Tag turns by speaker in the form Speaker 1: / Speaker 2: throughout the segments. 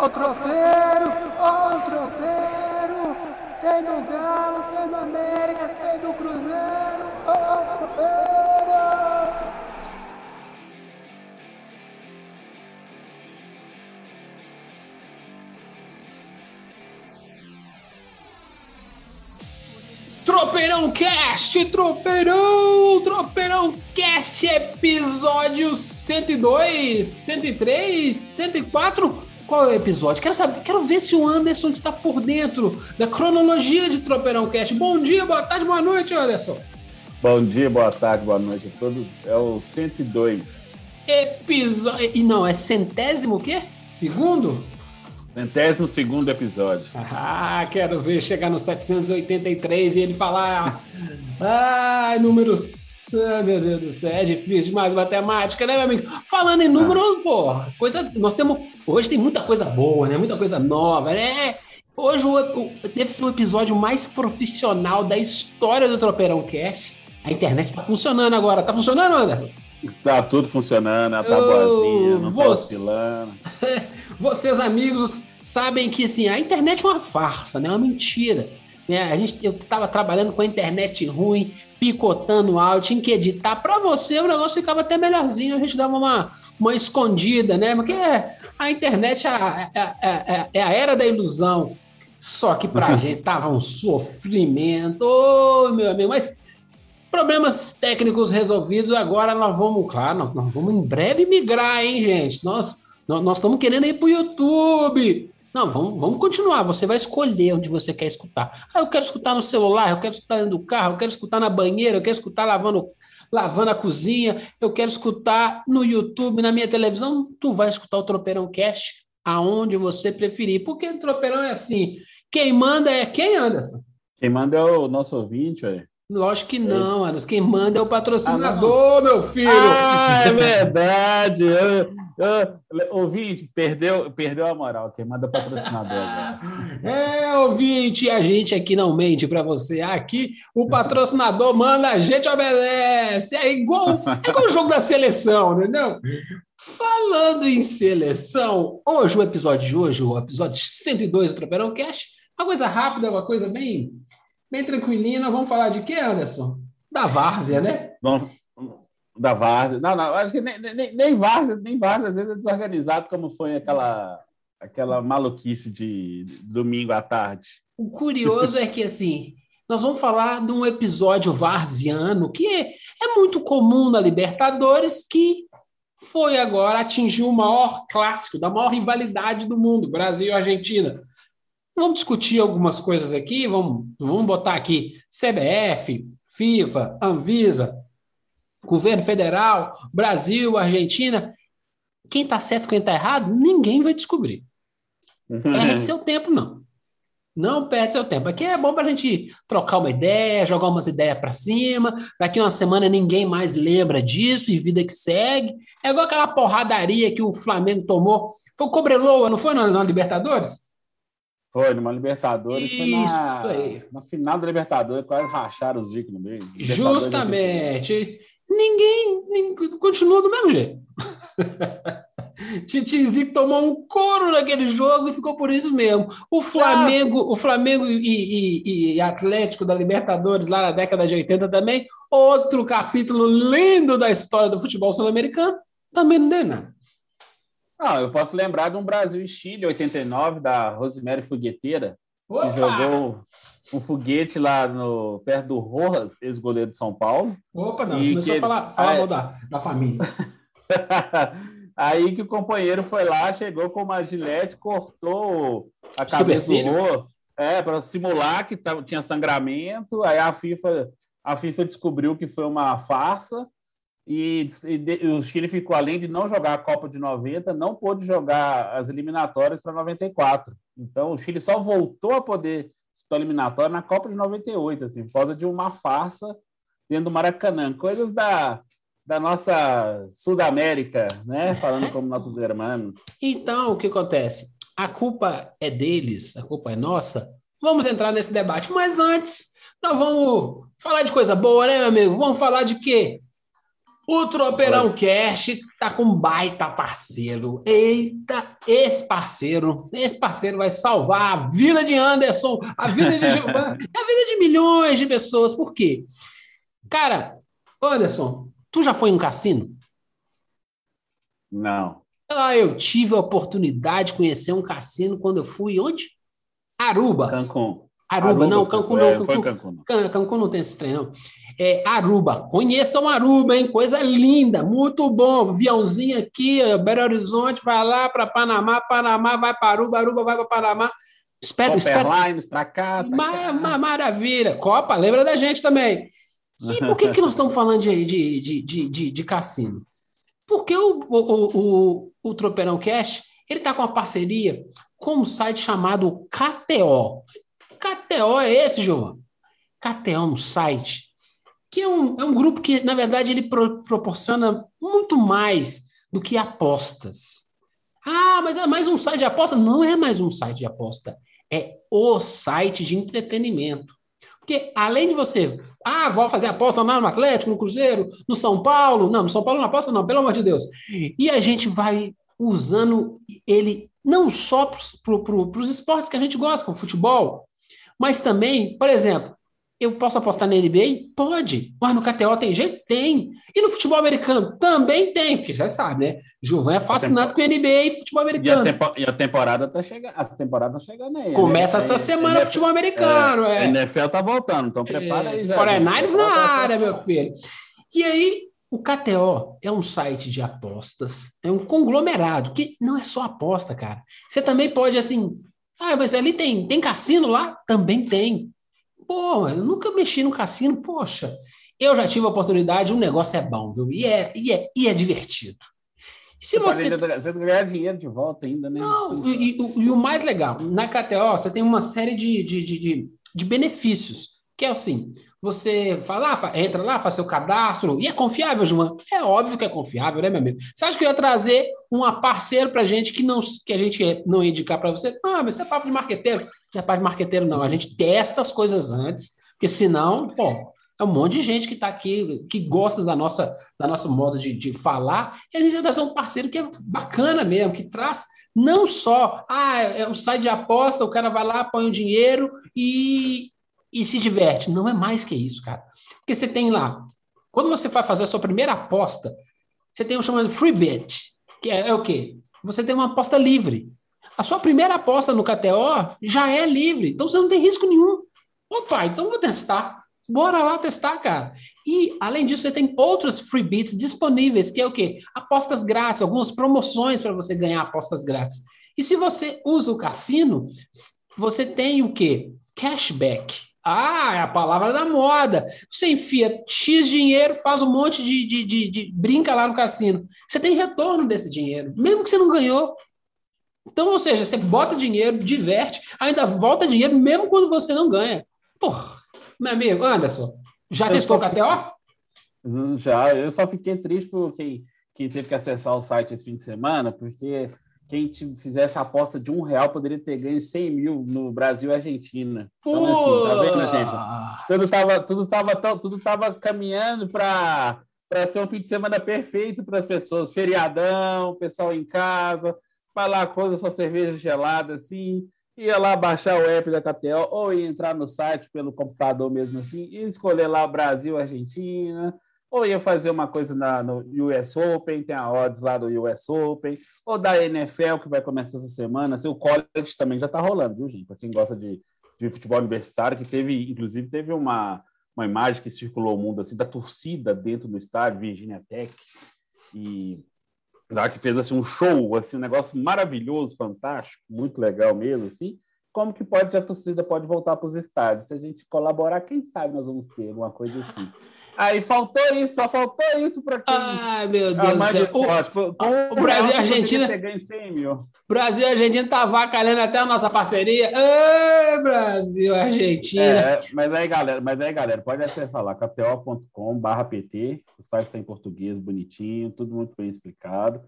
Speaker 1: Ó o tropeiro, ó o tropeiro. Tem do Galo, tem do América, tem do Cruzeiro. Ó o tropeiro. Tropeirão Cast, Tropeirão, Tropeirão Cast, episódio 102, 103, 104. Qual é o episódio? Quero saber, quero ver se o Anderson está por dentro da cronologia de Tropeirão Cast. Bom dia, boa tarde, boa noite, Anderson.
Speaker 2: Bom dia, boa tarde, boa noite a todos. É o 102.
Speaker 1: Episódio. E não, é centésimo o quê? Segundo?
Speaker 2: Centésimo segundo episódio.
Speaker 1: Ah, quero ver chegar no 783 e ele falar. Ai, números. Ah, meu Deus do céu, é difícil demais matemática, né, meu amigo? Falando em números, pô, coisa. Nós temos. Hoje tem muita coisa boa, né? Muita coisa nova, né? Hoje deve ser o episódio mais profissional da história do Tropeirão Cast. A internet tá funcionando agora. Tá funcionando, Anderson?
Speaker 2: Tá tudo funcionando, tá boazinha, não tá
Speaker 1: você-
Speaker 2: oscilando.
Speaker 1: Vocês, amigos, sabem que assim, a internet é uma farsa, né? É uma mentira. Né? A gente, eu estava trabalhando com a internet ruim, picotando áudio, tinha que editar. Para você, o negócio ficava até melhorzinho, a gente dava uma, uma escondida, né? Porque a internet é a, é, é- é a era da ilusão. Só que pra gente tava um sofrimento, ô meu amigo, mas problemas técnicos resolvidos, agora nós vamos, claro, nós, nós vamos em breve migrar, hein, gente? Nós nós nós estamos querendo ir para o YouTube. Não, vamos, vamos continuar. Você vai escolher onde você quer escutar. Ah, eu quero escutar no celular, eu quero escutar dentro do carro, eu quero escutar na banheira, eu quero escutar lavando, lavando a cozinha, eu quero escutar no YouTube, na minha televisão. Tu vai escutar o Tropeirão Cast aonde você preferir. Porque o Tropeirão é assim. Quem manda é quem, Anderson?
Speaker 2: Quem manda é o nosso ouvinte, olha.
Speaker 1: Lógico que não, Anderson. Quem manda é o patrocinador, meu filho.
Speaker 2: Ah, é verdade! Eu, eu- ouvinte, perdeu, perdeu a moral. Quem manda é o patrocinador agora.
Speaker 1: É, ouvinte, a gente aqui não mente para você. Aqui o patrocinador manda, a gente obedece. É igual, é igual o jogo da seleção, entendeu? Falando em seleção, hoje, o episódio de hoje, o episódio 102 do Tropeirão Cash, uma coisa rápida, uma coisa bem, bem tranquilinha. Nós vamos falar de quê, Anderson? Da várzea, né?
Speaker 2: Vamos- Da Várzea. Não, não, acho que nem, nem, nem Várzea, nem Várzea, às vezes é desorganizado, como foi aquela, aquela maluquice de domingo à tarde.
Speaker 1: O curioso é que, assim, nós vamos falar de um episódio varziano que é, é muito comum na Libertadores, que foi agora atingir o maior clássico, da maior rivalidade do mundo, Brasil e Argentina. Vamos discutir algumas coisas aqui, vamos, vamos botar aqui CBF, FIFA, Anvisa, governo federal, Brasil, Argentina. Quem está certo, quem está errado, ninguém vai descobrir. Perde seu tempo, não. Não perde seu tempo. Aqui é bom para a gente trocar uma ideia, jogar umas ideias para cima. Daqui uma semana ninguém mais lembra disso e vida que segue. É igual aquela porradaria que o Flamengo tomou. Foi o Cobreloa, não foi na, Libertadores?
Speaker 2: Foi, numa Libertadores,
Speaker 1: Isso
Speaker 2: na,
Speaker 1: aí.
Speaker 2: na final da Libertadores, quase racharam os Zico no meio.
Speaker 1: Justamente. Ninguém, ninguém continua do mesmo jeito. Titizico tomou um couro naquele jogo e ficou por isso mesmo. O Flamengo, o Flamengo e, e- e Atlético da Libertadores lá na década de 80 também, outro capítulo lindo da história do futebol sul-americano, também não deu nada.
Speaker 2: Não, eu posso lembrar de um Brasil e Chile, 89, da Rosemary Fogueteira, que
Speaker 1: Opa!
Speaker 2: jogou um foguete lá no, perto do Rojas, ex-goleiro de São Paulo.
Speaker 1: Opa, não, começou
Speaker 2: que-
Speaker 1: a falar, falar
Speaker 2: Ah,
Speaker 1: mal da, da família.
Speaker 2: Aí que o companheiro foi lá, chegou com uma gilete, cortou a cabeça do? Rô, é, para simular que tinha sangramento. Aí a FIFA, a FIFA descobriu que foi uma farsa e, e de- o Chile ficou, além de não jogar a Copa de 90, não pôde jogar as eliminatórias para 94. Então o Chile só voltou a poder disputar eliminatória na Copa de 98, assim, por causa de uma farsa dentro do Maracanã. Coisas da, da nossa Sudamérica, né? Falando como nossos irmãos.
Speaker 1: Então, o que acontece? A culpa é deles, a culpa é nossa. Vamos entrar nesse debate, mas antes, nós vamos falar de coisa boa, né, meu amigo? Vamos falar de quê? O Tropeirão Cash tá com um baita parceiro. Eita, esse parceiro, esse parceiro vai salvar a vida de Anderson, a vida de Giovanni, a vida de milhões de pessoas. Por quê? Cara, Anderson, tu já foi em um cassino?
Speaker 2: Não.
Speaker 1: Ah, eu tive a oportunidade de conhecer um cassino quando eu fui onde? Aruba.
Speaker 2: Cancún.
Speaker 1: Aruba,
Speaker 2: Aruba
Speaker 1: não,
Speaker 2: você
Speaker 1: Cancún não.
Speaker 2: é,
Speaker 1: Cancún,
Speaker 2: Cancún, não.
Speaker 1: Can- Cancún não tem esse trem, não. É Aruba. Conheçam Aruba, hein? Coisa linda, muito bom. Aviãozinho aqui, Belo Horizonte, vai lá para Panamá, Panamá vai para Aruba, Aruba vai para Panamá. Espero, espero.
Speaker 2: Copperlines pra cá, pra
Speaker 1: Ma-
Speaker 2: cá.
Speaker 1: maravilha. Copa, lembra da gente também. E por que, que nós estamos falando de, de, de, de, de, de cassino? Porque o, o, o, o, o Tropeirão Cash ele está com uma parceria com um site chamado KTO. KTO é esse, João? KTO um site que é um, é um grupo que, na verdade, ele pro- proporciona muito mais do que apostas. Ah, mas é mais um site de aposta? Não é mais um site de aposta. É o site de entretenimento. Porque além de você, ah, vou fazer aposta no Atlético, no Cruzeiro, no São Paulo. Não, no São Paulo não aposta, não, pelo amor de Deus. E a gente vai usando ele não só para os esportes que a gente gosta, como futebol, mas também, por exemplo, eu posso apostar na NBA? Pode. Mas no KTO tem jeito? Tem. E no futebol americano? Também tem, porque você sabe, né? Gilvan é fascinado com NBA e futebol
Speaker 2: E a,
Speaker 1: americano.
Speaker 2: tempo- e a temporada tá chegando. As temporadas chegando aí.
Speaker 1: Começa
Speaker 2: né?
Speaker 1: essa
Speaker 2: A-
Speaker 1: semana o
Speaker 2: NFL
Speaker 1: futebol americano.
Speaker 2: A
Speaker 1: É.
Speaker 2: NFL tá voltando, então prepara aí.
Speaker 1: É,
Speaker 2: já.
Speaker 1: 49ers na área, meu filho. E aí, o KTO é um site de apostas, é um conglomerado, que não é só aposta, cara. Você também pode, assim, ah, mas ali tem, tem cassino lá? Também tem. Pô, eu nunca mexi no cassino, poxa. Eu já tive a oportunidade, um negócio é bom, viu? E é, e é, e é divertido. Se
Speaker 2: Você
Speaker 1: você
Speaker 2: ganhar dinheiro de volta ainda, né?
Speaker 1: não, e, e o- e o mais legal, na KTO você tem uma série de, de, de, de, de benefícios, que é assim, você fala, ah, entra lá, faz seu cadastro, e é confiável, João? É óbvio que é confiável, né, meu amigo? Você acha que eu ia trazer um parceiro pra gente que, não, que a gente não ia indicar para você? Ah, mas isso é papo de marqueteiro. Não é papo de marqueteiro, não. A gente testa as coisas antes, porque senão, pô, é um monte de gente que está aqui, que gosta da nossa, da nosso modo de, de falar, e a gente vai trazer um parceiro que é bacana mesmo, que traz não só, ah, é um site de aposta, o cara vai lá, põe o dinheiro e, e se diverte. Não é mais que isso, cara. Porque você tem lá, quando você vai fazer a sua primeira aposta, você tem o chamado free bet, que é, é o quê? Você tem uma aposta livre. A sua primeira aposta no KTO já é livre, então você não tem risco nenhum. Opa, então vou testar. Bora lá testar, cara. E, além disso, você tem outros free bits disponíveis, que é o quê? Apostas grátis, algumas promoções para você ganhar apostas grátis. E se você usa o cassino, você tem o quê? Cashback. Ah, é a palavra da moda. Você enfia X dinheiro, faz um monte de, de, de, de brinca lá no cassino. Você tem retorno desse dinheiro, mesmo que você não ganhou. Então, ou seja, você bota dinheiro, diverte, ainda volta dinheiro, mesmo quando você não ganha. Porra, meu amigo, Anderson, já
Speaker 2: Eu
Speaker 1: testou o
Speaker 2: só
Speaker 1: KTO?
Speaker 2: Hum, Já, eu só fiquei triste por quem, quem teve que acessar o site esse fim de semana, porque quem te- fizesse a aposta de um real poderia ter ganho 100 mil no Brasil e Argentina. Então, assim, tá vendo, gente? Tudo estava tudo tava, tudo tava caminhando para ser um fim de semana perfeito para as pessoas. Feriadão, pessoal em casa, vai lá, coisa sua cerveja gelada, assim, ia lá baixar o app da KTO ou ia entrar no site pelo computador mesmo assim e escolher lá Brasil, Argentina, ou ia fazer uma coisa na, no US Open, tem a odds lá do US Open, ou da NFL que vai começar essa semana. Assim, o college também já está rolando, viu, gente? Para quem gosta de, de futebol universitário, que teve, inclusive, teve uma, uma imagem que circulou o mundo assim da torcida dentro do estádio, Virginia Tech, e lá que fez assim um show, assim um negócio maravilhoso, fantástico, muito legal mesmo, assim. Como que pode a torcida pode voltar para os estádios? Se a gente colaborar, quem sabe nós vamos ter alguma coisa assim. Aí faltou isso, só faltou isso para quem
Speaker 1: Ai, meu Deus do céu. o
Speaker 2: um
Speaker 1: Brasil e a Argentina-
Speaker 2: poderia ter ganho 100 mil.
Speaker 1: Brasil e Argentina tá vacalhando até a nossa parceria. Ê, Brasil e Argentina.
Speaker 2: É, mas aí, galera, mas aí, galera, pode acessar lá, kto.com/pt, o site está em português, bonitinho, tudo muito bem explicado.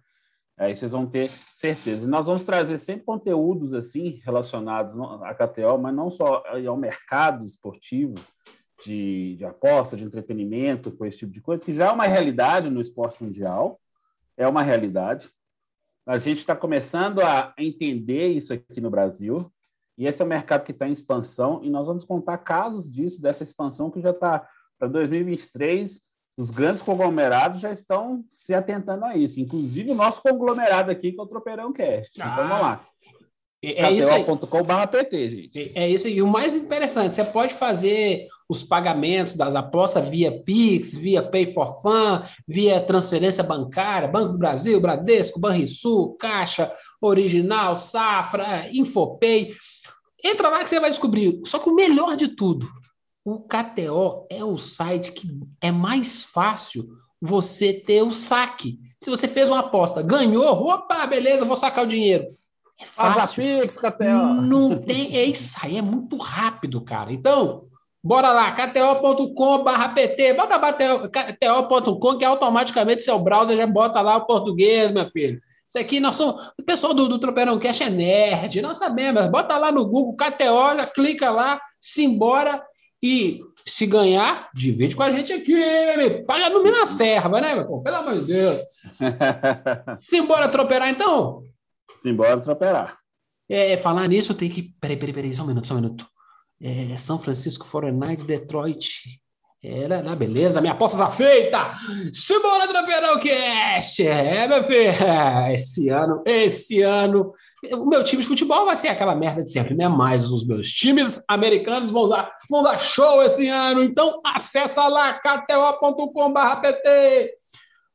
Speaker 2: Aí vocês vão ter certeza. E nós vamos trazer sempre conteúdos assim relacionados à KTO, mas não só ao mercado esportivo, de, de aposta, de entretenimento, com esse tipo de coisa, que já é uma realidade no esporte mundial, é uma realidade. A gente está começando a entender isso aqui no Brasil, e esse é um mercado que está em expansão, e nós vamos contar casos disso, dessa expansão que já está para 2023. Os grandes conglomerados já estão se atentando a isso, inclusive o nosso conglomerado aqui, que é o Tropeirão Cast. Ah. Então vamos lá.
Speaker 1: É isso aí. PT, gente. É isso aí. E o mais interessante, você pode fazer os pagamentos das apostas via Pix, via Pay for Fun, via transferência bancária, Banco do Brasil, Bradesco, Banrisul, Caixa, Original, Safra, Infopay. Entra lá que você vai descobrir. Só que o melhor de tudo, o KTO é o site que é mais fácil você ter o saque. Se você fez uma aposta, ganhou, opa, beleza, vou sacar o dinheiro é fácil. Pix, KTO. Não tem. É isso aí, é muito rápido, cara. Então, bora lá, kto.com/pt. Bota kto.com que automaticamente seu browser já bota lá o português, meu filho. Isso aqui, nós somos. O pessoal do, do Tropeirão Cash é nerd, nós sabemos. Bota lá no Google, KTO, clica lá, simbora e se ganhar, divide com a gente aqui, paga no Minas Serva, né, meu pô? Pelo amor de Deus. Simbora tropear então?
Speaker 2: Simbora tropear.
Speaker 1: É, falar nisso, tenho que. Peraí, peraí, peraí, só um minuto, só um minuto. É, São Francisco 49 Detroit. Era, é, né, beleza, minha aposta tá feita! Simbora, Tropeirão Cast! É, meu filho, esse ano, esse ano, o meu time de futebol vai ser aquela merda de sempre, né? Mas os meus times americanos vão dar, vão dar show esse ano, então acessa lá, kto.com.pt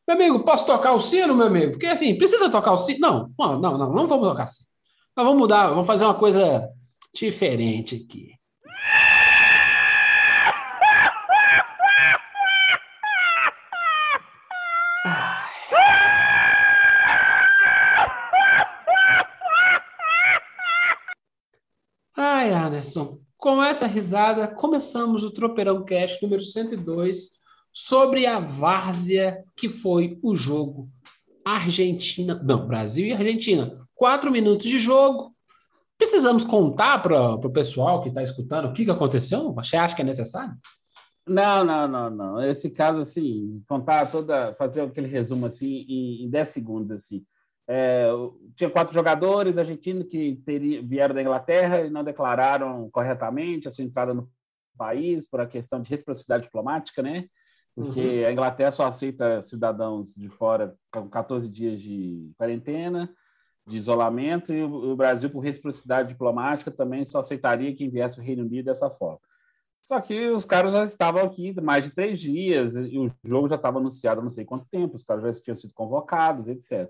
Speaker 1: meu amigo, posso tocar o sino, meu amigo? Porque assim, precisa tocar o sino? Não, não, não, não, não vamos tocar assim. Nós vamos mudar, vamos fazer uma coisa diferente aqui. Ai, Anderson, com essa risada, começamos o Tropeirão Cast número 102 sobre a várzea que foi o jogo Argentina, não, Brasil e Argentina. Quatro minutos de jogo. Precisamos contar para o pessoal que está escutando o que, que aconteceu? Você acha que é necessário?
Speaker 2: Não, não, não, não. Esse caso, assim, contar toda, fazer aquele resumo assim em, em 10 segundos, assim. É, tinha quatro jogadores argentinos que vieram da Inglaterra e não declararam corretamente a sua entrada no país por a questão de reciprocidade diplomática, né? Porque uhum. a Inglaterra só aceita cidadãos de fora com 14 dias de quarentena, de isolamento, e o Brasil, por reciprocidade diplomática, também só aceitaria quem viesse do Reino Unido dessa forma. Só que os caras já estavam aqui mais de três dias, e o jogo já estava anunciado há não sei quanto tempo, os caras já tinham sido convocados, etc.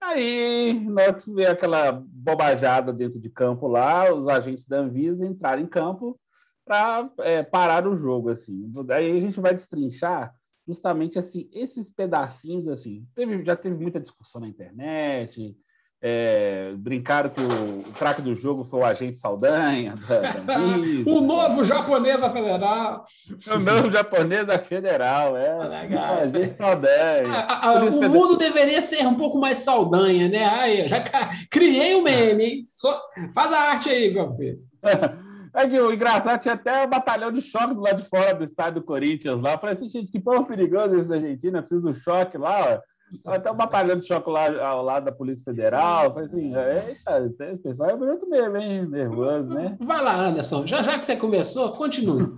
Speaker 2: Aí, na hora que veio aquela bobajada dentro de campo lá, os agentes da Anvisa entraram em campo para é, parar o jogo, assim. Daí a gente vai destrinchar justamente assim esses pedacinhos, assim. Teve, já teve muita discussão na internet, é, brincaram que o, o craque do jogo foi o agente Saldanha. Da,
Speaker 1: da o novo japonês da Federal.
Speaker 2: O novo japonês da Federal, é. O agente Saldanha.
Speaker 1: A, a, o mundo deveria ser um pouco mais Saldanha, né? Aí, já criei o um meme, hein? Só, faz a arte aí, meu filho.
Speaker 2: É que o engraçado tinha até um batalhão de choque do lado de fora do estádio do Corinthians lá. Eu falei assim, gente, que povo perigoso esse da Argentina, precisa do choque lá, ó. Até um batalhão de choque lá ao lado da Polícia Federal. Falei assim, eita, esse pessoal é bonito mesmo, hein? Nervoso, né?
Speaker 1: Vai lá, Anderson. Já, já que você começou, continue.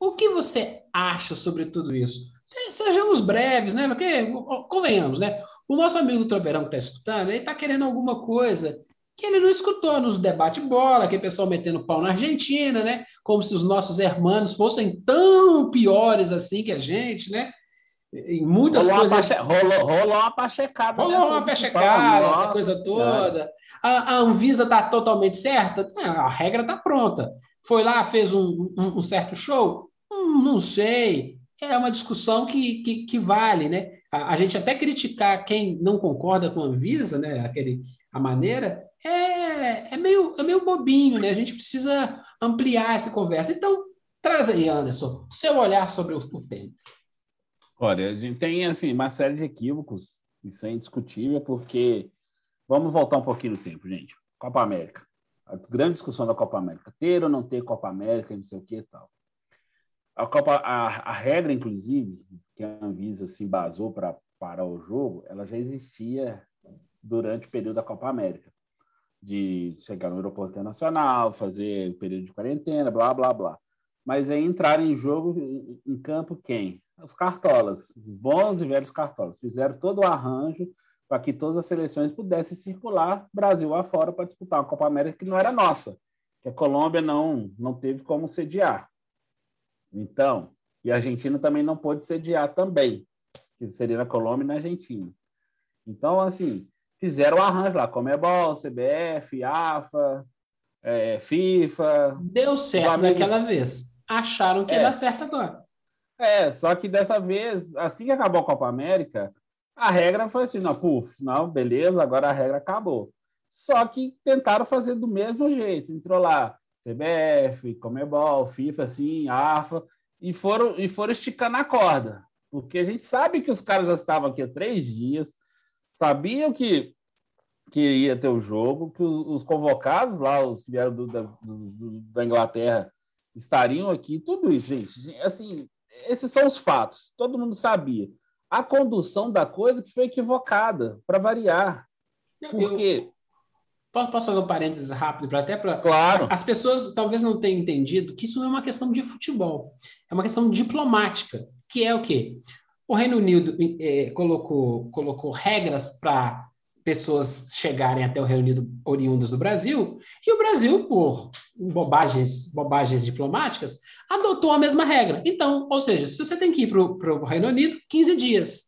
Speaker 1: o que você acha sobre tudo isso? Sejamos breves, né? Porque, convenhamos, né? O nosso amigo do Trobeirão que está escutando, ele está querendo alguma coisa que ele não escutou nos debates bola, que o pessoal metendo pau na Argentina, né? Como se os nossos irmãos fossem tão piores assim que a gente, né? Em muitas rolou coisas.
Speaker 2: Uma pache... rolou, rolou uma pachecada.
Speaker 1: Rolou uma pachecada, essa coisa toda. A, a, Anvisa está totalmente certa? a regra está pronta. Foi lá, fez um, um, um certo show? Hum, não sei. É uma discussão que, que, que vale, né? A, a, gente até criticar quem não concorda com a Anvisa, né? Aquele, a maneira, é, é, meio, é meio bobinho, né? A gente precisa ampliar essa conversa. Então, traz aí, Anderson, seu olhar sobre o, o tema.
Speaker 2: Olha, a gente tem assim, uma série de equívocos, isso é indiscutível, porque vamos voltar um pouquinho no tempo, gente. Copa América. A grande discussão da Copa América. Ter ou não ter Copa América, não sei o que e tal. a Copa, a, a regra, inclusive, que a Anvisa se embasou para parar o jogo, ela já existia durante o período da Copa América. De chegar no aeroporto internacional, fazer o período de quarentena, blá, blá, blá. Mas aí entraram em jogo, em campo, quem? Os cartolas, os bons e velhos cartolas. Fizeram todo o arranjo para que todas as seleções pudessem circular Brasil afora para disputar uma Copa América que não era nossa, que a Colômbia não, não teve como sediar. Então, e a Argentina também não pôde sediar também, que seria na Colômbia e na Argentina. Então, assim, fizeram o arranjo lá, Comebol, CBF, AFA, é, FIFA.
Speaker 1: Deu certo naquela vez. Acharam que é. ia dar certo agora.
Speaker 2: É, só que dessa vez, assim que acabou a Copa América, a regra foi assim, não, puf, não, beleza, agora a regra acabou. Só que tentaram fazer do mesmo jeito. Entrou lá CBF, Comebol, FIFA, assim, AFA, e foram, e foram esticando a corda. Porque a gente sabe que os caras já estavam aqui há três dias, sabiam que, que ia ter o jogo, que os, os convocados lá, os que vieram do, da, do, da Inglaterra, estariam aqui, tudo isso, gente. Assim, esses são os fatos, todo mundo sabia a condução da coisa que foi equivocada, para variar. Porque.
Speaker 1: Posso, posso fazer um parênteses rápido para até para.
Speaker 2: Claro.
Speaker 1: As, as, pessoas talvez não tenham entendido que isso não é uma questão de futebol, é uma questão diplomática, que é o quê? O Reino Unido eh, colocou, colocou regras para pessoas chegarem até o Reino Unido oriundas do Brasil, e o Brasil, por bobagens, bobagens diplomáticas, adotou a mesma regra. Então, ou seja, se você tem que ir para o Reino Unido, 15 dias.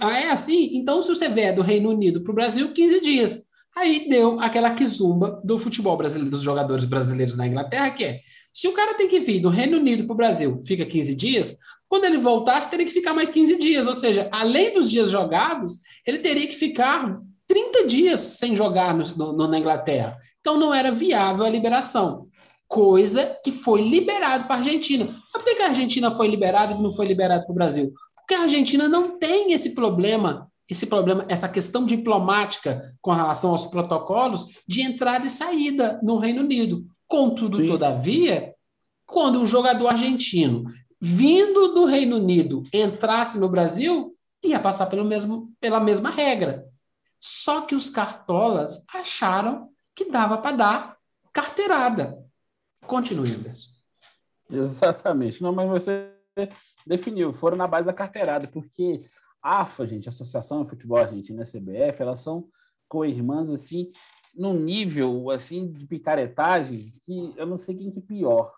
Speaker 1: Ah, é assim? Então, se você vier do Reino Unido para o Brasil, 15 dias. Aí deu aquela quizumba do futebol brasileiro, dos jogadores brasileiros na Inglaterra, que é, se o cara tem que vir do Reino Unido para o Brasil, fica 15 dias, quando ele voltasse, teria que ficar mais 15 dias. Ou seja, além dos dias jogados, ele teria que ficar 30 dias sem jogar no, no, na Inglaterra. Então não era viável a liberação. Coisa que foi liberado para a Argentina. Mas por que a Argentina foi liberada e não foi liberada para o Brasil? Porque a Argentina não tem esse problema, esse problema, essa questão diplomática com relação aos protocolos de entrada e saída no Reino Unido. Contudo, Sim. todavia, quando um jogador argentino vindo do Reino Unido entrasse no Brasil, ia passar pelo mesmo, pela mesma regra. Só que os cartolas acharam que dava para dar carteirada. Continue, Anderson.
Speaker 2: Exatamente. Não, mas você definiu, foram na base da carteirada, porque a AFA, gente, Associação de Futebol Argentina, CBF, elas são co-irmãs, assim, num nível, assim, de picaretagem que eu não sei quem que é pior.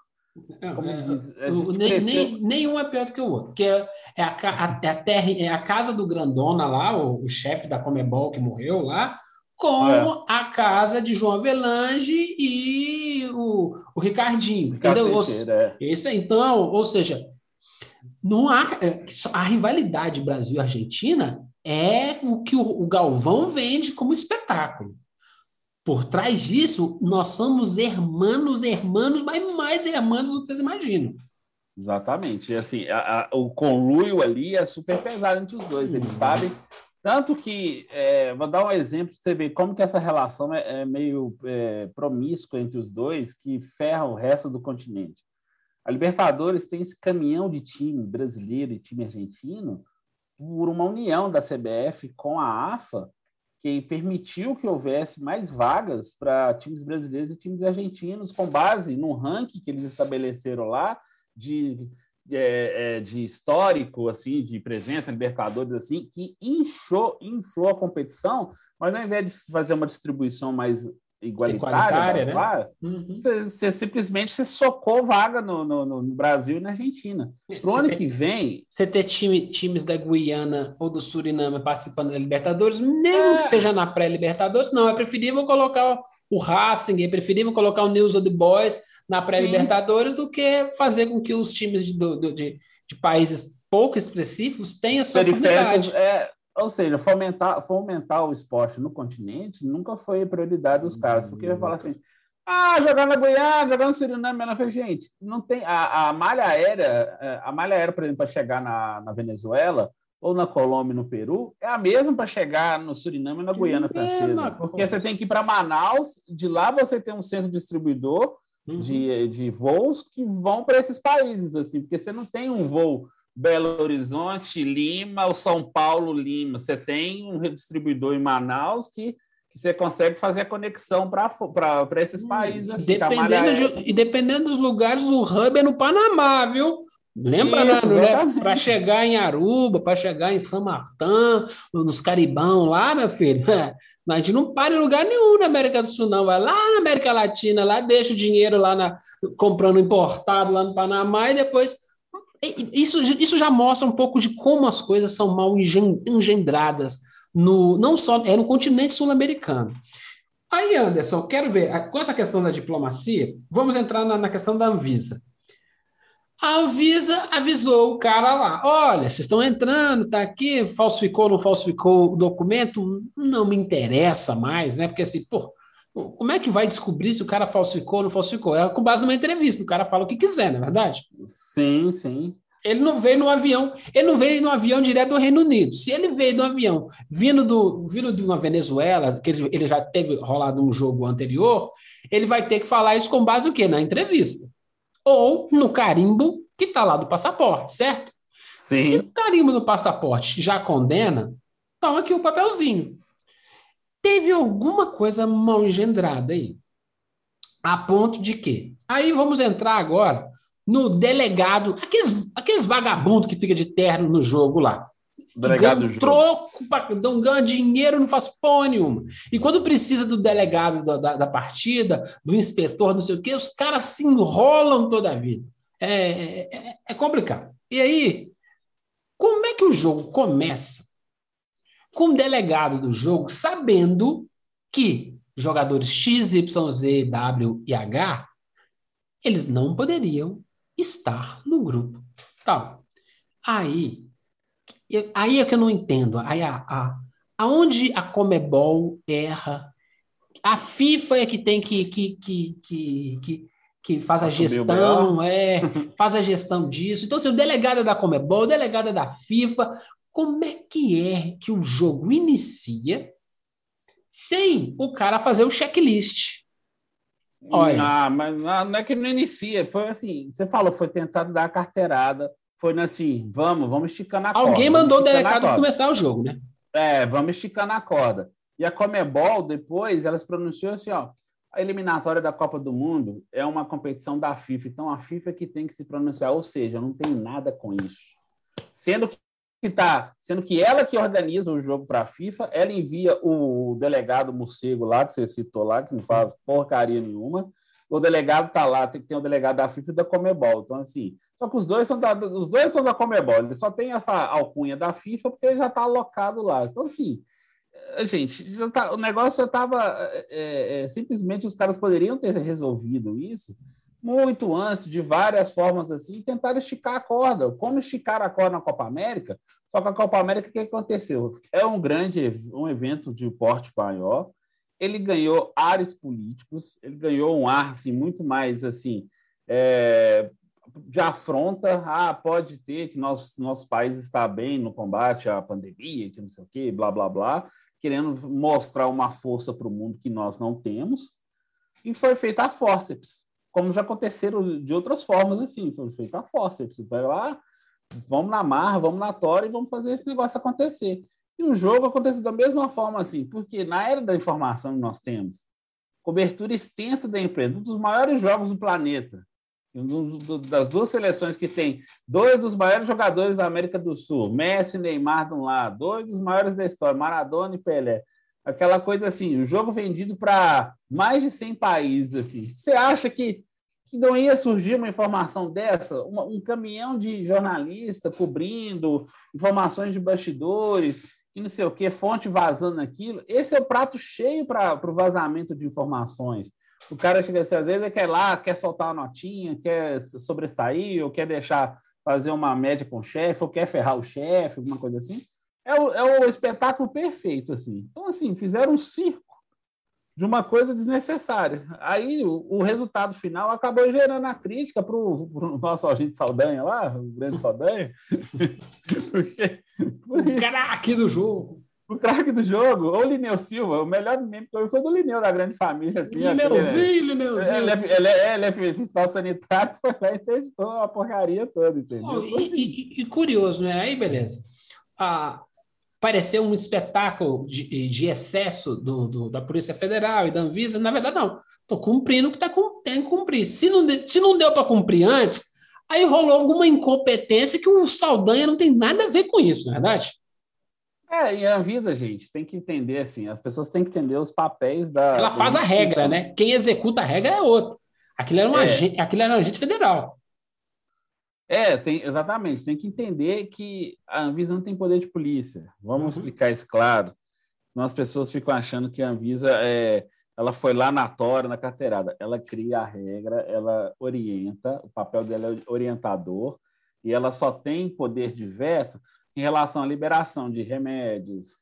Speaker 1: É, diz, nem, nem, nenhum é pior do que o outro, porque é, é a, a, é a, terra, é a casa do Grandona lá, o, o chefe da Comebol que morreu lá, com é. a casa de João Avelange e o, o Ricardinho. Ricardo entendeu? Teixeira. Esse, então, ou seja, não há, a rivalidade Brasil-Argentina é o que o, o Galvão vende como espetáculo. Por trás disso, nós somos hermanos, hermanos, mas mais hermanos do que vocês imaginam.
Speaker 2: Exatamente. E assim, a, a, o conluio ali é super pesado entre os dois. Eles uhum. sabem. Tanto que, é, vou dar um exemplo para você ver como que essa relação é, é meio é, promíscua entre os dois, que ferra o resto do continente. A Libertadores tem esse caminhão de time brasileiro e time argentino por uma união da CBF com a AFA, que permitiu que houvesse mais vagas para times brasileiros e times argentinos, com base no ranking que eles estabeleceram lá de, é, é, de histórico, assim, de presença, Libertadores, assim, que inchou, inflou a competição, mas ao invés de fazer uma distribuição mais igualitária, né? Lá, uhum. você, você, simplesmente você socou vaga no, no, no Brasil e na Argentina. Para o ano que vem.
Speaker 1: Você ter time, times da Guiana ou do Suriname participando da Libertadores, mesmo é. que seja na pré-Libertadores, não, é preferível colocar o Racing, é preferível colocar o News of the Boys na pré-Libertadores do que fazer com que os times de, de, de, de países pouco específicos tenham sua oportunidade.
Speaker 2: É, ou seja, fomentar, fomentar o esporte no continente nunca foi prioridade dos caras, porque vai falar assim, ah, jogar na Guiana, jogar no Suriname, na gente, não tem a, a malha aérea, é, a malha aérea, por exemplo, para chegar na, na Venezuela ou na Colômbia, no Peru, é a mesma para chegar no Suriname e na Guiana Francesa, porque você tem que ir para Manaus, de lá você tem um centro distribuidor uhum. de, de voos que vão para esses países, assim, porque você não tem um voo Belo Horizonte, Lima, ou São Paulo, Lima. Você tem um redistribuidor em Manaus que, que você consegue fazer a conexão para esses hum, países. Assim,
Speaker 1: dependendo de, e dependendo dos lugares, o hub é no Panamá, viu? Lembra, né? Para chegar em Aruba, para chegar em São Martin, nos Caribão lá, meu filho. A gente não para em lugar nenhum na América do Sul, não. Vai lá na América Latina, lá deixa o dinheiro lá na, comprando importado lá no Panamá e depois. Isso, isso já mostra um pouco de como as coisas são mal engendradas, no, não só é no continente sul-americano. Aí, Anderson, quero ver, com essa questão da diplomacia, vamos entrar na, na questão da Anvisa. A Anvisa avisou o cara lá: olha, vocês estão entrando, tá aqui, falsificou, não falsificou o documento, não me interessa mais, né? Porque assim, pô, como é que vai descobrir se o cara falsificou ou não falsificou? É com base numa entrevista, o cara fala o que quiser, não é verdade?
Speaker 2: Sim, sim.
Speaker 1: Ele não veio no avião, ele não veio no avião direto do Reino Unido. Se ele veio no avião vindo, do, vindo de uma Venezuela, que ele já teve rolado um jogo anterior, ele vai ter que falar isso com base no quê? Na entrevista ou no carimbo que está lá do passaporte, certo? Sim. Se o carimbo do passaporte já condena, toma aqui o papelzinho. Teve alguma coisa mal engendrada aí. A ponto de que. Aí vamos entrar agora no delegado, aqueles, aqueles vagabundos que fica de terno no jogo lá. Delegado ganha troco, não ganha dinheiro, não faz porra nenhuma. E quando precisa do delegado da, da, da, partida, do inspetor, não sei o quê, os caras se enrolam toda a vida. É, é, é complicado. E aí, como é que o jogo começa com delegado do jogo sabendo que jogadores X, Y, Z, W e H eles não poderiam estar no grupo tal. Aí aí é que eu não entendo. Aí a, a, aonde a Comebol erra? A FIFA é que tem que, que, que, que, que, que faz a gestão, é, faz a gestão disso. Então, se assim, o delegado é da Comebol, o delegado é da FIFA, como é que é que o jogo inicia sem o cara fazer o checklist?
Speaker 2: Olha. Ah, mas não é que não inicia, foi assim, você falou, foi tentado dar a carteirada, foi assim, vamos, vamos esticando a
Speaker 1: Alguém corda. Alguém mandou o delegado começar o jogo, né?
Speaker 2: É, vamos esticando a corda. E a Comebol, depois, elas pronunciou assim, ó, a eliminatória da Copa do Mundo é uma competição da FIFA, então a FIFA é que tem que se pronunciar, ou seja, não tem nada com isso. Sendo que tá, sendo que ela que organiza o jogo para a FIFA, ela envia o delegado morcego lá, que você citou lá, que não faz porcaria nenhuma, o delegado está lá, tem que ter o um delegado da FIFA e da Comebol. Então, assim, só que os dois são da, os dois são da Comebol, ele só tem essa alcunha da FIFA porque ele já está alocado lá. Então, assim, eh, gente, tá, o negócio já estava. É, é, é, simplesmente os caras poderiam ter resolvido isso muito antes, de várias formas assim, e tentar esticar a corda. Como esticar a corda na Copa América? Só que a Copa América, o que aconteceu? É um grande um evento de porte maior ele ganhou ares políticos, ele ganhou um ar assim, muito mais assim é, de afronta. Ah, pode ter que nosso, nosso país está bem no combate à pandemia, que não sei o quê, blá, blá, blá, querendo mostrar uma força para o mundo que nós não temos. E foi feita a fórceps, como já aconteceram de outras formas assim, foi feita a fórceps. Vai lá, vamos na marra, vamos na tora e vamos fazer esse negócio acontecer. E o jogo aconteceu da mesma forma assim, porque na era da informação que nós temos, cobertura extensa da empresa, um dos maiores jogos do planeta, das duas seleções que tem dois dos maiores jogadores da América do Sul, Messi e Neymar de um lado, dois dos maiores da história, Maradona e Pelé. Aquela coisa assim, o jogo vendido para mais de 100 países. Assim. Você acha que, que não ia surgir uma informação dessa? Uma, um caminhão de jornalista cobrindo informações de bastidores, e não sei o que, fonte vazando aquilo. Esse é o prato cheio para o vazamento de informações. O cara chega assim, às vezes ele quer lá, quer soltar uma notinha, quer sobressair, ou quer deixar fazer uma média com o chefe, ou quer ferrar o chefe, alguma coisa assim. É o, é o espetáculo perfeito, assim. Então, assim, fizeram um circo de uma coisa desnecessária. Aí o, o resultado final acabou gerando a crítica para o nosso agente Saldanha lá, o grande Saldanha.
Speaker 1: porque, porque... O craque do jogo.
Speaker 2: o craque do jogo, ou o Lineu Silva, o melhor meme que eu vi foi do Lineu, da grande família. Assim,
Speaker 1: Lineuzinho, Lineuzinho.
Speaker 2: Ele, é, ele, é, ele é fiscal sanitário, foi lá e testou a porcaria toda, entendeu?
Speaker 1: e, e, e, curioso, né? Aí, beleza. Ah, pareceu um espetáculo de, de excesso do, do, da Polícia Federal e da Anvisa. Na verdade, não. Estou cumprindo o que tá, tem que cumprir. Se não, se não deu para cumprir antes, aí rolou alguma incompetência que o Saldanha não tem nada a ver com isso, não é verdade?
Speaker 2: É, e a Anvisa, gente, tem que entender assim, as pessoas têm que entender os papéis da.
Speaker 1: Ela faz
Speaker 2: da
Speaker 1: a regra, né? Quem executa a regra é outro. Aquilo era um, é. agente, aquilo era um agente federal.
Speaker 2: É, tem, exatamente. Tem que entender que a Anvisa não tem poder de polícia. Vamos uhum. explicar isso claro. Então, as pessoas ficam achando que a Anvisa é, ela foi lá na tora, na carteirada. Ela cria a regra, ela orienta, o papel dela é orientador, e ela só tem poder de veto em relação à liberação de remédios,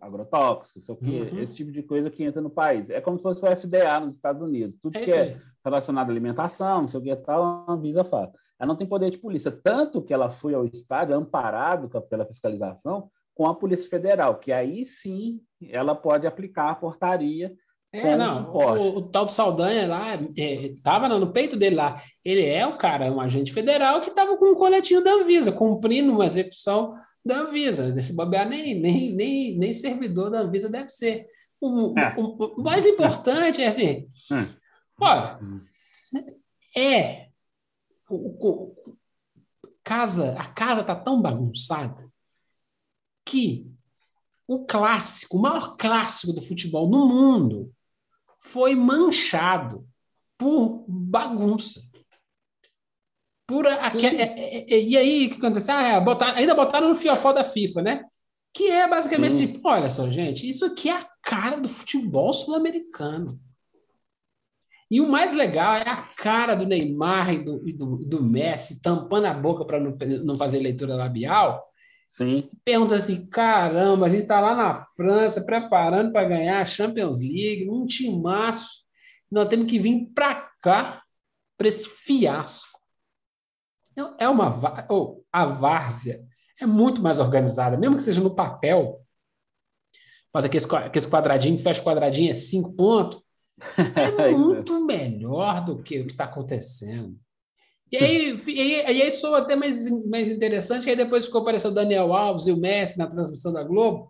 Speaker 2: agrotóxicos, sei o quê, uhum. esse tipo de coisa que entra no país. É como se fosse o FDA nos Estados Unidos. Tudo é que é relacionado à alimentação, não sei o que tal, a Anvisa faz. Ela não tem poder de polícia. Tanto que ela foi ao estádio amparado pela fiscalização com a Polícia Federal, que aí sim ela pode aplicar a portaria
Speaker 1: é, não, o, o, tal do Saldanha lá, estava é, no peito dele lá. Ele é o cara, um agente federal que estava com um coletinho da Anvisa, cumprindo uma execução da Anvisa. Desse bobear, nem, nem, nem, nem servidor da Anvisa deve ser. O, é. o, o mais importante é assim: é. olha, é. O, casa, a casa está tão bagunçada que o clássico, o maior clássico do futebol no mundo, foi manchado por bagunça. Por a, a, é, é, é, e aí, o que aconteceu? Ah, botar, ainda botaram no fiofó da FIFA, né? Que é basicamente Sim. assim: olha só, gente, isso aqui é a cara do futebol sul-americano. E o mais legal é a cara do Neymar e do, e do, do Messi tampando a boca para não, não fazer leitura labial
Speaker 2: Sim.
Speaker 1: Pergunta assim: caramba, a gente tá lá na França preparando para ganhar a Champions League, num timaço. Nós temos que vir para cá para esse fiasco. É uma. Oh, a várzea é muito mais organizada, mesmo que seja no papel. Faz aquele, aquele quadradinho, fecha o quadradinho, é cinco pontos. É muito melhor do que o que está acontecendo. E aí, e aí, aí soa até mais, mais interessante, que aí depois ficou aparecendo o Daniel Alves e o Messi na transmissão da Globo,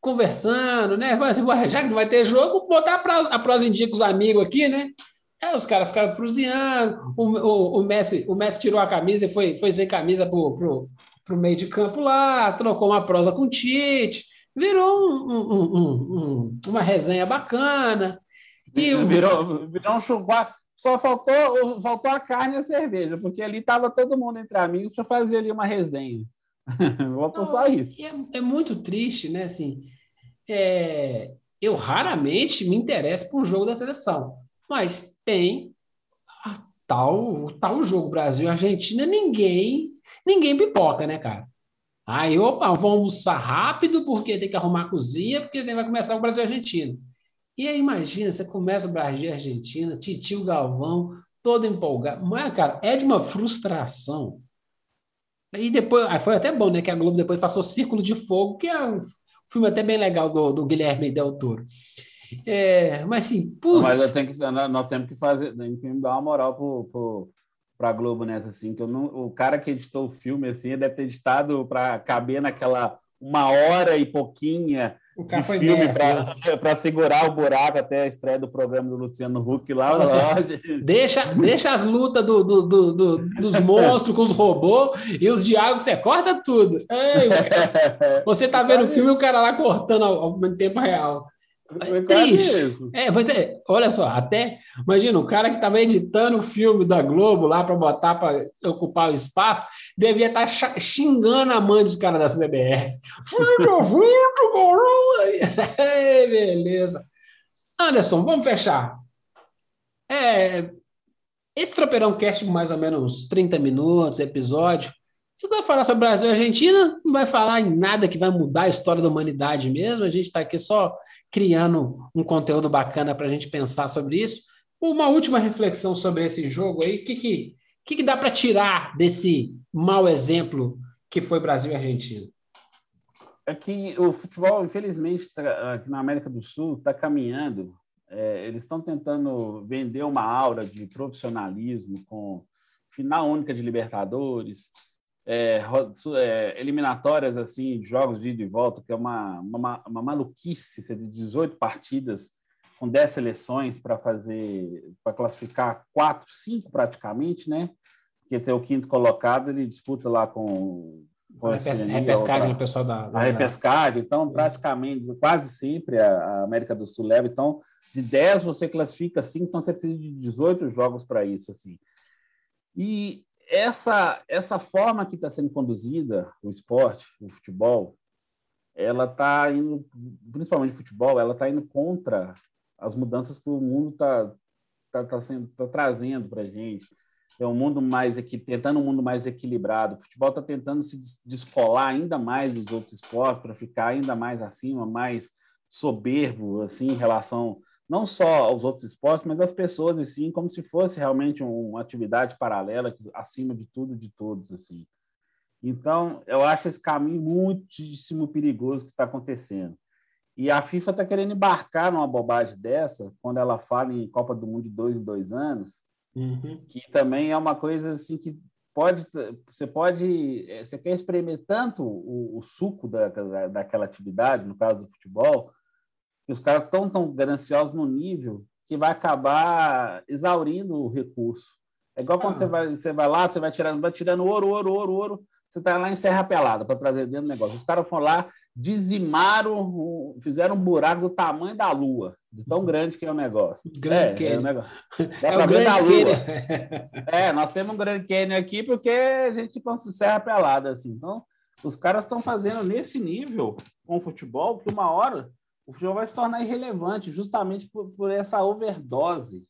Speaker 1: conversando, né? Assim, já que não vai ter jogo, botar a prosa em dia com os amigos aqui, né? Aí os caras ficaram cruzeando, o, o, o, Messi, o Messi tirou a camisa e foi, foi sem camisa pro, pro, pro meio de campo lá, trocou uma prosa com o Tite, virou um, um, um, uma resenha bacana.
Speaker 2: E virou, virou um churrasco só faltou, faltou a carne e a cerveja, porque ali estava todo mundo entre amigos para fazer ali uma resenha. Faltou só isso.
Speaker 1: É, é, muito triste, né? Assim, é, eu raramente me interesso por um jogo da seleção, mas tem a tal, tal jogo Brasil Argentina, ninguém ninguém pipoca, né, cara? Aí, opa, vou almoçar rápido porque tem que arrumar a cozinha, porque vai começar o Brasil Argentina. E aí, imagina, você começa o Brasil Argentina, Titio Galvão, todo empolgado. Mas, cara, é de uma frustração. E depois, foi até bom, né? Que a Globo depois passou Círculo de Fogo, que é um filme até bem legal do, do Guilherme Del Toro. É, mas assim,
Speaker 2: putz... Mas eu tenho que, nós temos que fazer, tem que dar uma moral pro, pro, pra Globo nessa, assim, que eu não, o cara que editou o filme, assim, deve ter editado para caber naquela uma hora e pouquinha de filme para segurar o buraco até a estreia do programa do Luciano Huck lá.
Speaker 1: Assim, deixa, deixa as lutas do, do, do, do, dos monstros com os robôs e os diálogos, você corta tudo. Ei, cara, você tá vendo o filme e o cara lá cortando ao, ao tempo real. É triste. É, você, olha só, até imagina o cara que estava editando o filme da Globo lá para botar para ocupar o espaço, devia estar tá xingando a mãe dos caras da CBF. Beleza. Anderson, vamos fechar. É, esse Tropeirão Cast, mais ou menos 30 minutos, episódio, ele vai falar sobre Brasil e Argentina, não vai falar em nada que vai mudar a história da humanidade mesmo. A gente está aqui só criando um conteúdo bacana para a gente pensar sobre isso. Uma última reflexão sobre esse jogo aí, o que, que, que, que dá para tirar desse mau exemplo que foi Brasil e Argentina?
Speaker 2: é que o futebol, infelizmente, tá, aqui na América do Sul está caminhando. É, eles estão tentando vender uma aura de profissionalismo com final única de Libertadores, é, é, eliminatórias assim, jogos de ida e volta, que é uma, uma, uma maluquice, de 18 partidas com 10 seleções para fazer, para classificar quatro, cinco praticamente, né? Porque tem o quinto colocado, ele disputa lá com
Speaker 1: a repescagem, o pessoal da,
Speaker 2: da, A repescagem, então, praticamente, quase sempre a, América do Sul leva. Então, de 10 você classifica 5, então você precisa de 18 jogos para isso. assim. E essa, essa forma que está sendo conduzida o esporte, o futebol, ela está indo, principalmente o futebol, ela está indo contra as mudanças que o mundo está tá, tá, tá trazendo para a gente é um mundo mais aqui tentando um mundo mais equilibrado. O futebol está tentando se descolar ainda mais dos outros esportes para ficar ainda mais acima, mais soberbo assim em relação não só aos outros esportes, mas às pessoas assim, como se fosse realmente uma atividade paralela acima de tudo de todos assim. Então, eu acho esse caminho muitíssimo perigoso que está acontecendo. E a FIFA está querendo embarcar numa bobagem dessa, quando ela fala em Copa do Mundo de dois em dois anos, Uhum. Que também é uma coisa assim que pode você pode eh, você quer espremer tanto o, o suco da, da, daquela atividade no caso do futebol os caras estão tão gananciosos no nível que vai acabar exaurindo o recurso é igual quando ah. você vai você vai lá você vai tirando vai tirando ouro ouro ouro ouro você está lá em Serra Pelada para trazer dentro do negócio os caras foram lá dizimaram, fizeram um buraco do tamanho da Lua, de tão grande que é o negócio.
Speaker 1: Grande
Speaker 2: é,
Speaker 1: É, um negócio.
Speaker 2: Dá é o grande da Lua. é, nós temos um grande Canyon aqui porque a gente serra pelada, assim. Então, os caras estão fazendo nesse nível com o futebol que uma hora o futebol vai se tornar irrelevante justamente por, por essa overdose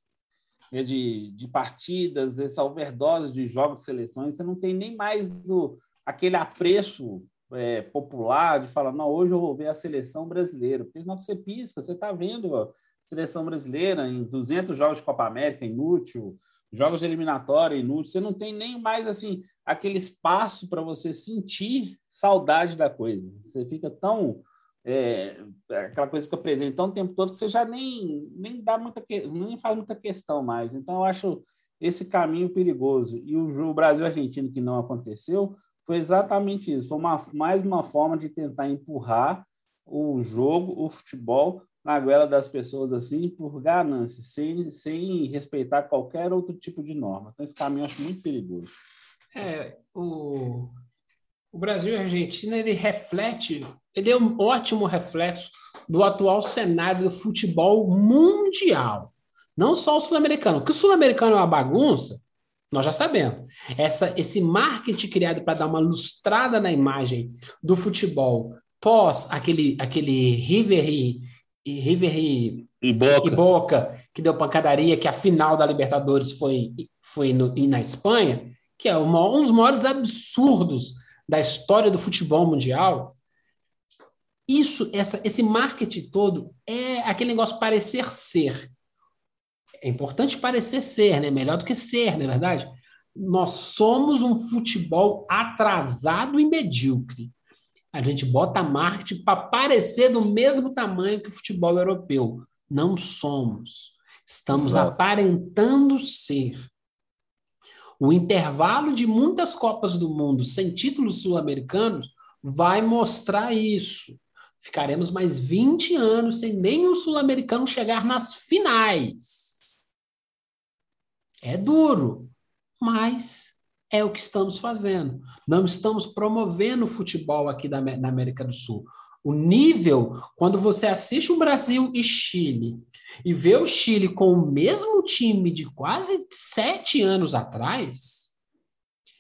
Speaker 2: de, de partidas, essa overdose de jogos de seleções. Você não tem nem mais o, aquele apreço é, popular de falar, não, hoje eu vou ver a seleção brasileira. Porque senão você pisca, você está vendo a seleção brasileira em 200 jogos de Copa América, inútil, jogos de eliminatória, inútil. Você não tem nem mais assim aquele espaço para você sentir saudade da coisa. Você fica tão. É, aquela coisa fica presente tão o tempo todo que você já nem, nem dá muita nem faz muita questão mais. Então, eu acho esse caminho perigoso. E o, o Brasil-Argentina, que não aconteceu, foi exatamente isso. Foi uma, mais uma forma de tentar empurrar o jogo, o futebol, na goela das pessoas assim, por ganância, sem, sem respeitar qualquer outro tipo de norma. Então, esse caminho eu acho muito perigoso.
Speaker 1: É, o, o Brasil e a Argentina, ele reflete, ele é um ótimo reflexo do atual cenário do futebol mundial. Não só o sul-americano. Porque o sul-americano é uma bagunça, nós já sabemos. Essa, esse marketing criado para dar uma lustrada na imagem do futebol pós aquele, aquele River e, e River e,
Speaker 2: e, Boca.
Speaker 1: e Boca, que deu pancadaria, que a final da Libertadores foi, foi no, na Espanha, que é um dos maiores absurdos da história do futebol mundial. Isso, essa, esse marketing todo é aquele negócio parecer ser é importante parecer ser, né? Melhor do que ser, não é verdade? Nós somos um futebol atrasado e medíocre. A gente bota marketing para parecer do mesmo tamanho que o futebol europeu. Não somos. Estamos Exato. aparentando ser. O intervalo de muitas Copas do Mundo sem títulos sul-americanos vai mostrar isso. Ficaremos mais 20 anos sem nenhum sul-americano chegar nas finais. É duro, mas é o que estamos fazendo. Não estamos promovendo o futebol aqui da, na América do Sul. O nível, quando você assiste o Brasil e Chile e vê o Chile com o mesmo time de quase sete anos atrás,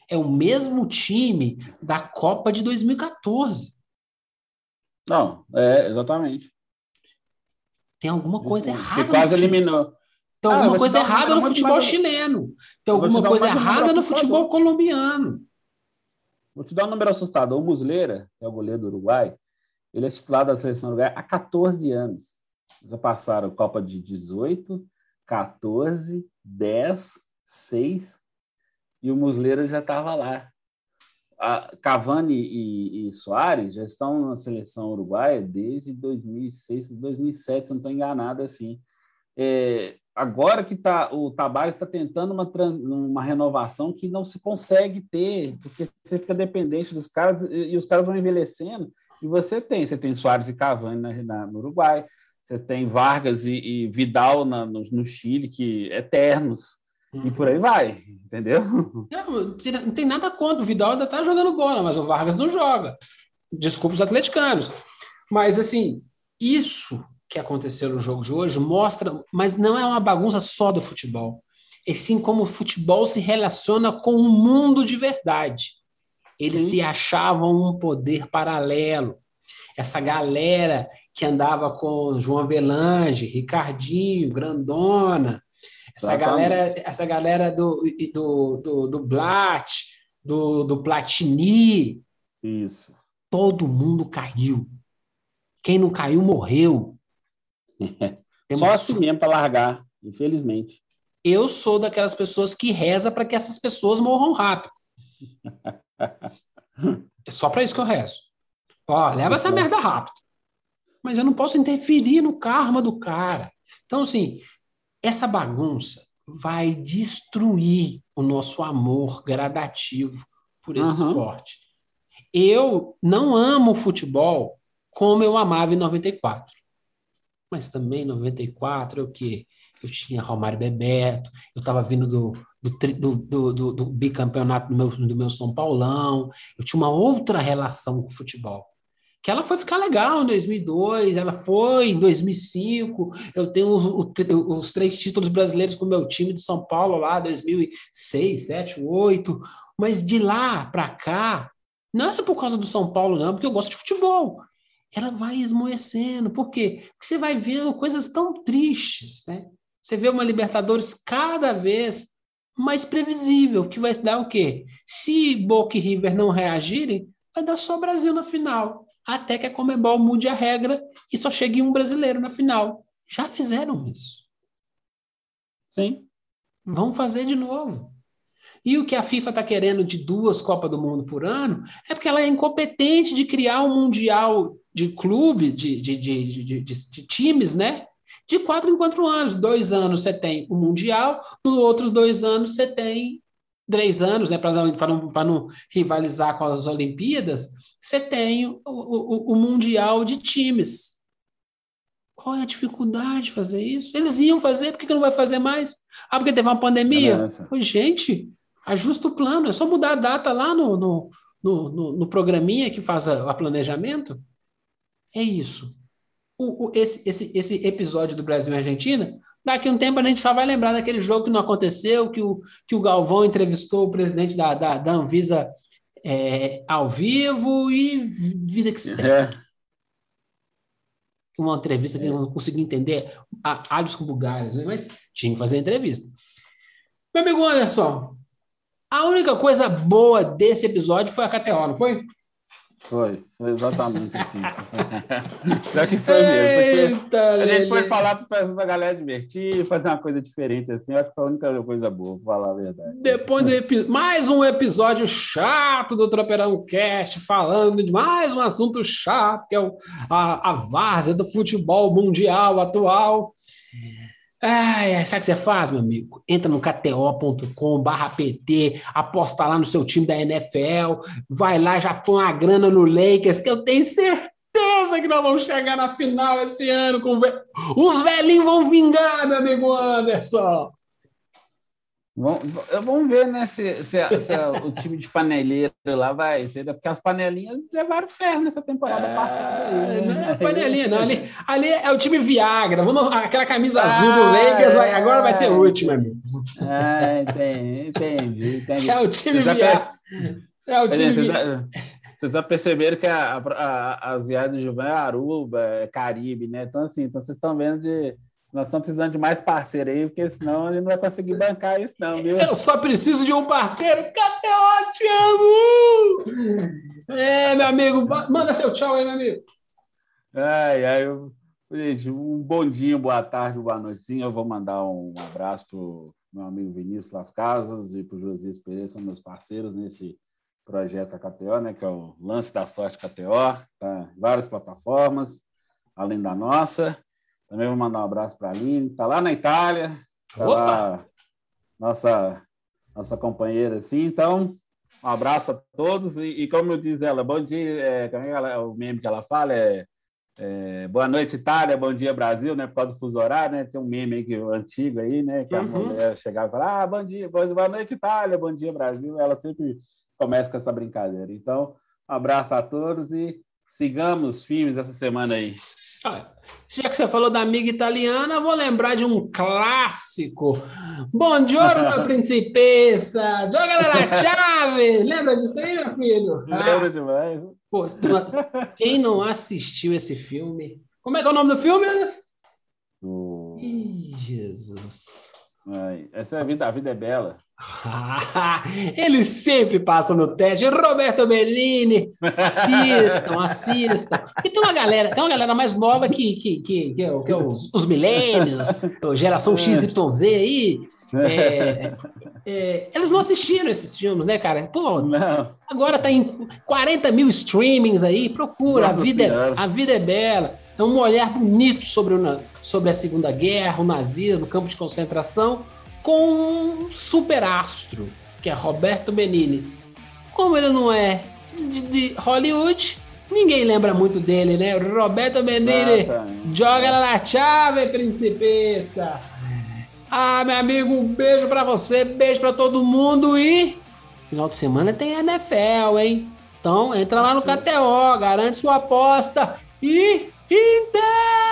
Speaker 1: é o mesmo time da Copa de 2014.
Speaker 2: Não, é exatamente.
Speaker 1: Tem alguma coisa errada.
Speaker 2: Que quase eliminou.
Speaker 1: Tem ah, alguma coisa errada no futebol chileno. Tem alguma coisa errada no futebol colombiano.
Speaker 2: Vou te dar um número assustador. O Muslera, que é o goleiro do Uruguai, ele é titular da seleção do Uruguai há 14 anos. Já passaram Copa de 18, 14, 10, 6 e o Muslera já estava lá. a Cavani e, e Soares já estão na seleção uruguaia desde 2006, 2007, se não estou enganado assim. É, agora que tá, o Tabares está tentando uma, trans, uma renovação que não se consegue ter, porque você fica dependente dos caras e, e os caras vão envelhecendo. E você tem, você tem Soares e Cavani na, na, no Uruguai, você tem Vargas e, e Vidal na, no, no, Chile, que eternos. Uhum. E por aí vai, entendeu?
Speaker 1: Não, não tem nada contra. O Vidal ainda está jogando bola, mas o Vargas não joga. Desculpa os atleticanos. Mas, assim, isso que aconteceu no jogo de hoje mostra, mas não é uma bagunça só do futebol. E sim como o futebol se relaciona com o mundo de verdade. Eles sim. se achavam um poder paralelo. Essa galera que andava com João Avelange, Ricardinho, Grandona, essa galera, essa galera do, do, do, do Blatt, do, do Platini.
Speaker 2: Isso.
Speaker 1: Todo mundo caiu. Quem não caiu morreu.
Speaker 2: Só assim mesmo para largar, infelizmente.
Speaker 1: Eu sou daquelas pessoas que reza para que essas pessoas morram rápido. é só para isso que eu rezo. Ó, leva essa merda rápido. Mas eu não posso interferir no karma do cara. Então, assim, essa bagunça vai destruir o nosso amor gradativo por esse uhum. esporte. Eu não amo futebol como eu amava em 94. Mas também em 94 é o quê? Eu tinha Romário Bebeto, eu estava vindo do, do, do, do, do bicampeonato do meu, do meu São Paulão, eu tinha uma outra relação com o futebol que ela foi ficar legal em 2002, ela foi em 2005. Eu tenho os, os, três títulos brasileiros com o meu time de São Paulo lá, 2006, 7, 8. Mas de lá para cá, não é por causa do São Paulo, não, porque eu gosto de futebol. Ela vai esmoecendo. Por quê? Porque você vai vendo coisas tão tristes, né? Você vê uma Libertadores cada vez mais previsível, que vai dar o quê? Se Boca e River não reagirem, vai dar só Brasil na final até que a Comebol mude a regra e só chegue um brasileiro na final. Já fizeram isso.
Speaker 2: Sim.
Speaker 1: Vão fazer de novo. E o que a FIFA está querendo de duas Copas do Mundo por ano é porque ela é incompetente de criar um mundial de clube, de, de, de, de, times, né? De quatro em quatro anos. Dois anos você tem o Mundial, nos outros dois anos você tem três anos, né? Para não, não, não rivalizar com as Olimpíadas, você tem o, o, o Mundial de times. Qual é a dificuldade de fazer isso? Eles iam fazer, por que, que não vai fazer mais? Ah, porque teve uma pandemia? Pois, gente, ajusta o plano, é só mudar a data lá no, no, no, no, no programinha que faz o planejamento. É isso. O, o, esse, esse, esse episódio do Brasil e Argentina, daqui a um tempo a gente só vai lembrar daquele jogo que não aconteceu, que o, que o Galvão entrevistou o presidente da, da, da Anvisa é, ao vivo e vida que segue. É. Uma entrevista que eu não consegui entender, alhos com bugalhos, né? mas tinha que fazer entrevista. Meu amigo Anderson, a única coisa boa desse episódio foi a KTO, não foi?
Speaker 2: Foi, foi exatamente assim. Pior que foi mesmo. Porque a gente foi falar para a galera divertir, fazer uma coisa diferente assim. Eu acho que foi a única coisa boa, para falar a verdade.
Speaker 1: Depois do mais um episódio chato do Tropeirão Cast, falando de mais um assunto chato, que é o, a, a várzea do futebol mundial atual. Ai, sabe o que você faz, meu amigo? Entra no kto.com barra PT, aposta lá no seu time da NFL, vai lá, já põe a grana no Lakers, que eu tenho certeza que nós vamos chegar na final esse ano. Com... Os velhinhos vão vingar, meu amigo Anderson.
Speaker 2: Vamos ver, né, se, se, se o time de paneleiro lá vai ser, porque as panelinhas levaram ferro nessa temporada é, passada. Aí,
Speaker 1: né? Não é panelinha, não. Ali, ali é o time Viagra. Vamos, aquela camisa ah, azul do Lakers, vai, agora vai ser o último, amigo.
Speaker 2: É, entendi, entendi, entendi.
Speaker 1: É o time Viagra. É o time
Speaker 2: Viagra. Vocês já perceberam que a, as viagens de Gilvan é Aruba, é Caribe, né? Então, assim, então vocês estão vendo de nós estamos precisando de mais parceiro aí, porque senão ele não vai conseguir bancar isso, não, viu?
Speaker 1: Eu só preciso de um parceiro. KTO, te amo! É, meu amigo, manda seu tchau aí, meu amigo.
Speaker 2: Ai, ai, eu, gente, um bom dia, boa tarde, boa noite. Sim, eu vou mandar um abraço para o meu amigo Vinícius Las Casas e para o Josias Pereira, são meus parceiros nesse, projeto KTO, né, que é o Lance da Sorte KTO, tá em várias plataformas, além da nossa. Também vou mandar um abraço para a Aline, está lá na Itália, tá lá, nossa, nossa companheira, assim. Então, um abraço a todos e, e como eu diz ela, bom dia, é, é ela, o meme que ela fala é, é, boa noite Itália, bom dia Brasil, né, por causa do fuso horário, né, tem um meme aí que, antigo aí, né, que a uhum. mulher chegava e falava, ah, bom dia, boa noite Itália, bom dia Brasil, ela sempre começa com essa brincadeira. Então, um abraço a todos e sigamos firmes essa semana aí.
Speaker 1: Ah, já que você falou da amiga italiana, vou lembrar de um clássico. Buongiorno, principessa! Joga la chave! Lembra disso aí, meu filho?
Speaker 2: Lembra ah. demais.
Speaker 1: Pô, quem não assistiu esse filme? Como é que é o nome do filme?
Speaker 2: Do...
Speaker 1: Ih, Jesus.
Speaker 2: Essa é a vida, a vida é bela.
Speaker 1: Eles sempre passam no teste. Roberto Bellini, assistam, assistam. E tem uma galera, tem uma galera mais nova que, que, que, que, é, que é os, os milênios, geração XYZ aí. É, é, eles não assistiram esses filmes, né, cara? Pô, não. agora tá em 40 mil streamings aí, procura. a vida, é, a vida é bela. É um olhar bonito sobre, o, sobre a Segunda Guerra, o nazismo, o campo de concentração com um superastro, que é Roberto Benini. Como ele não é de, de Hollywood, ninguém lembra muito dele, né? Roberto Benini, joga ela na chave, principessa. Ah, meu amigo, um beijo para você, beijo para todo mundo e final de semana tem NFL, hein? Então entra lá no KTO, garante sua aposta e Inter!